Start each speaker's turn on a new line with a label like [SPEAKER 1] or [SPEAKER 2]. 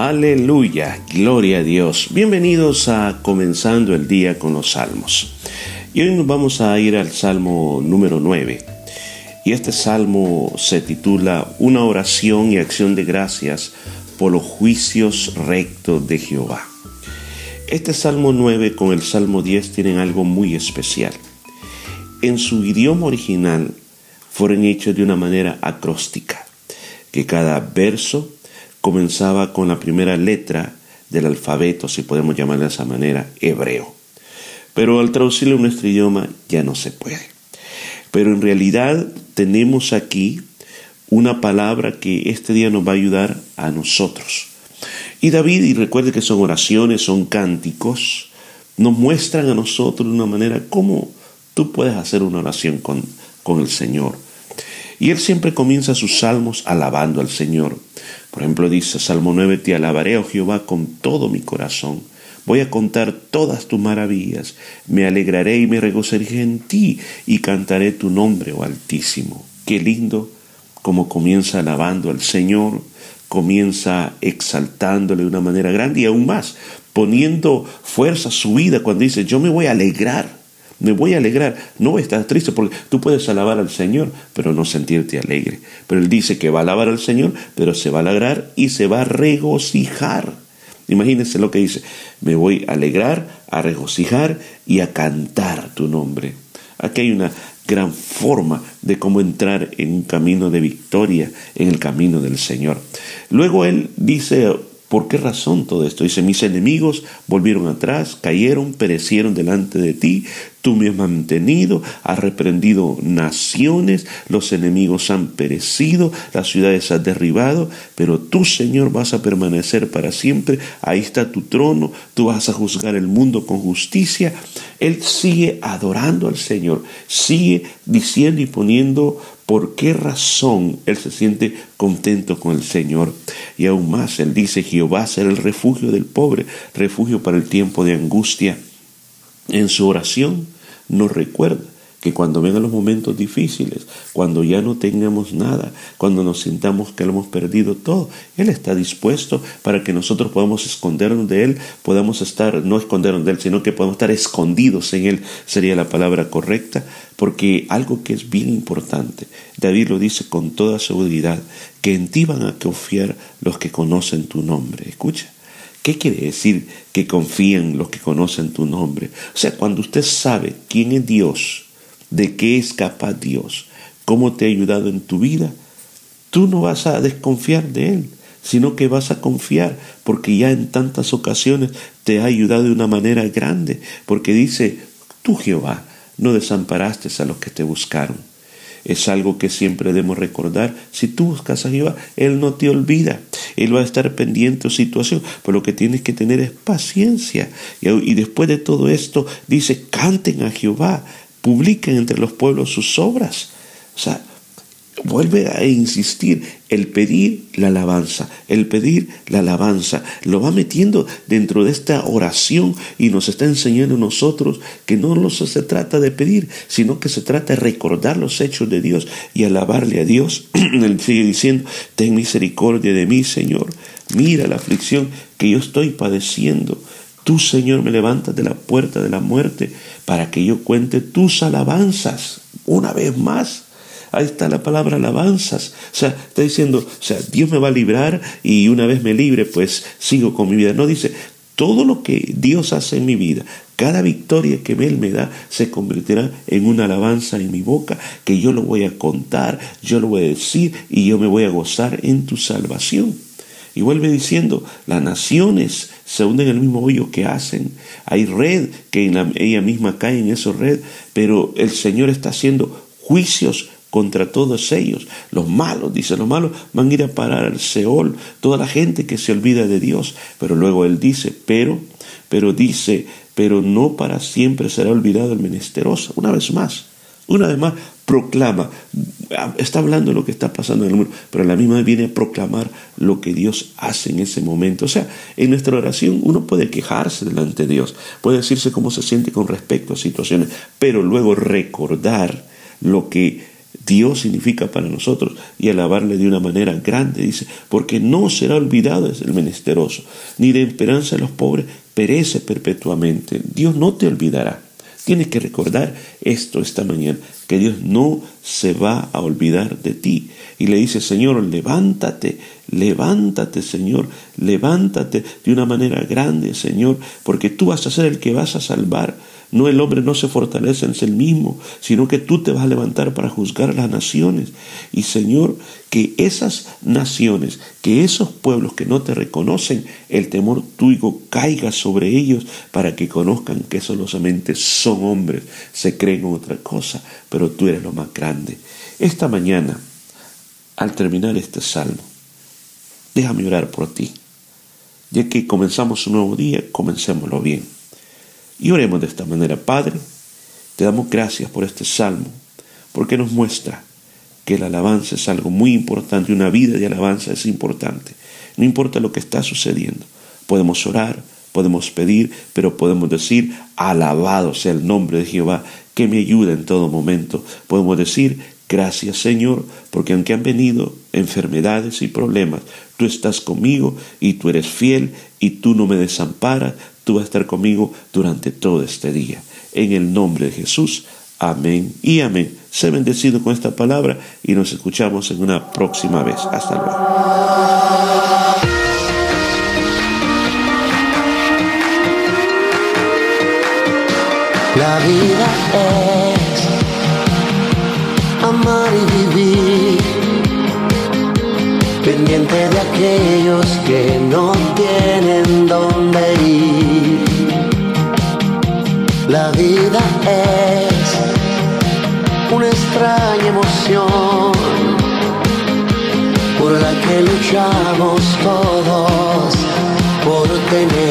[SPEAKER 1] Aleluya, gloria a Dios. Bienvenidos a Comenzando el Día con los Salmos. Y hoy nos vamos a ir al Salmo número 9. Y este salmo se titula Una oración y acción de gracias por los juicios rectos de Jehová. Este Salmo 9 con el Salmo 10 tienen algo muy especial. En su idioma original fueron hechos de una manera acróstica, que cada verso comenzaba con la primera letra del alfabeto, si podemos llamarlo de esa manera, hebreo. Pero al traducirlo en nuestro idioma ya no se puede. Pero en realidad tenemos aquí una palabra que este día nos va a ayudar a nosotros. Y David, y recuerde que son oraciones, son cánticos, nos muestran a nosotros de una manera cómo tú puedes hacer una oración con, con el Señor. Y él siempre comienza sus salmos alabando al Señor. Por ejemplo, dice Salmo 9, te alabaré, oh Jehová, con todo mi corazón. Voy a contar todas tus maravillas. Me alegraré y me regocijaré en ti y cantaré tu nombre, oh Altísimo. Qué lindo como comienza alabando al Señor, comienza exaltándole de una manera grande y aún más, poniendo fuerza a su vida cuando dice, yo me voy a alegrar me voy a alegrar. No voy a estar triste porque tú puedes alabar al Señor, pero no sentirte alegre. Pero Él dice que va a alabar al Señor, pero se va a alegrar y se va a regocijar. Imagínense lo que dice. Me voy a alegrar, a regocijar y a cantar tu nombre. Aquí hay una gran forma de cómo entrar en un camino de victoria, en el camino del Señor. Luego Él dice ¿Por qué razón todo esto? Dice, mis enemigos volvieron atrás, cayeron, perecieron delante de ti, tú me has mantenido, has reprendido naciones, los enemigos han perecido, las ciudades has derribado, pero tú, Señor, vas a permanecer para siempre, ahí está tu trono, tú vas a juzgar el mundo con justicia. Él sigue adorando al Señor, sigue diciendo y poniendo por qué razón él se siente contento con el Señor. Y aún más, él dice, Jehová será el refugio del pobre, refugio para el tiempo de angustia. En su oración nos recuerda que cuando vengan los momentos difíciles, cuando ya no tengamos nada, cuando nos sintamos que lo hemos perdido todo, Él está dispuesto para que nosotros podamos escondernos de Él, podamos estar, no escondernos de Él, sino que podamos estar escondidos en Él, sería la palabra correcta, porque algo que es bien importante, David lo dice con toda seguridad, que en ti van a confiar los que conocen tu nombre. Escucha. ¿Qué quiere decir que confíen los que conocen tu nombre? O sea, cuando usted sabe quién es Dios, de qué es capaz Dios, cómo te ha ayudado en tu vida, tú no vas a desconfiar de Él, sino que vas a confiar, porque ya en tantas ocasiones te ha ayudado de una manera grande, porque dice, tú Jehová, no desamparaste a los que te buscaron. Es algo que siempre debemos recordar. Si tú buscas a Jehová, Él no te olvida. Él va a estar pendiente de tu situación. Pero lo que tienes que tener es paciencia. Y, después de todo esto, dice, canten a Jehová, publiquen entre los pueblos sus obras. O sea, vuelve a insistir el pedir la alabanza, el pedir la alabanza. Lo va metiendo dentro de esta oración y nos está enseñando a nosotros que no se trata de pedir, sino que se trata de recordar los hechos de Dios y alabarle a Dios. Él sigue diciendo, ten misericordia de mí, Señor. Mira la aflicción que yo estoy padeciendo. Tú, Señor, me levantas de la puerta de la muerte para que yo cuente tus alabanzas una vez más. Ahí está la palabra alabanzas. O sea, está diciendo, o sea, Dios me va a librar y una vez me libre, pues sigo con mi vida. No dice, todo lo que Dios hace en mi vida, cada victoria que Él me da, se convertirá en una alabanza en mi boca, que yo lo voy a contar, yo lo voy a decir y yo me voy a gozar en tu salvación. Y vuelve diciendo, las naciones se hunden en el mismo hoyo que hacen. Hay red que en ella misma cae en esa red, pero el Señor está haciendo juicios contra todos ellos. Los malos, dice, los malos van a ir a parar al Seol, toda la gente que se olvida de Dios. Pero luego Él dice, pero, pero dice, pero no para siempre será olvidado el menesteroso. Una vez más, una vez más, proclama, está hablando de lo que está pasando en el mundo, pero a la misma viene a proclamar lo que Dios hace en ese momento. O sea, en nuestra oración uno puede quejarse delante de Dios, puede decirse cómo se siente con respecto a situaciones, pero luego recordar lo que Dios significa para nosotros y alabarle de una manera grande, dice, porque no será olvidado el menesteroso, ni de esperanza de los pobres perece perpetuamente. Dios no te olvidará. Tienes que recordar esto esta mañana, que Dios no se va a olvidar de ti. Y le dice, Señor, levántate, levántate, Señor, levántate de una manera grande, Señor, porque tú vas a ser el que vas a salvar. No el hombre no se fortalece en sí mismo, sino que tú te vas a levantar para juzgar a las naciones. Y Señor, que esas naciones, que esos pueblos que no te reconocen, el temor tuyo caiga sobre ellos para que conozcan que solamente son hombres, se creen en otra cosa, pero tú eres lo más grande. Esta mañana, al terminar este salmo, déjame orar por ti. Ya que comenzamos un nuevo día, comencémoslo bien. Y oremos de esta manera, Padre, te damos gracias por este salmo, porque nos muestra que la alabanza es algo muy importante, una vida de alabanza es importante. No importa lo que está sucediendo, podemos orar, podemos pedir, pero podemos decir, alabado sea el nombre de Jehová, que me ayuda en todo momento. Podemos decir, gracias Señor, porque aunque han venido enfermedades y problemas, tú estás conmigo y tú eres fiel y tú no me desamparas, tú vas a estar conmigo durante todo este día. En el nombre de Jesús, amén y amén. Sé bendecido con esta palabra y nos escuchamos en una próxima vez. Hasta luego.
[SPEAKER 2] La vida es amar y vivir pendiente de aquellos que no tienen dónde La vida es una extraña emoción por la que luchamos todos por tener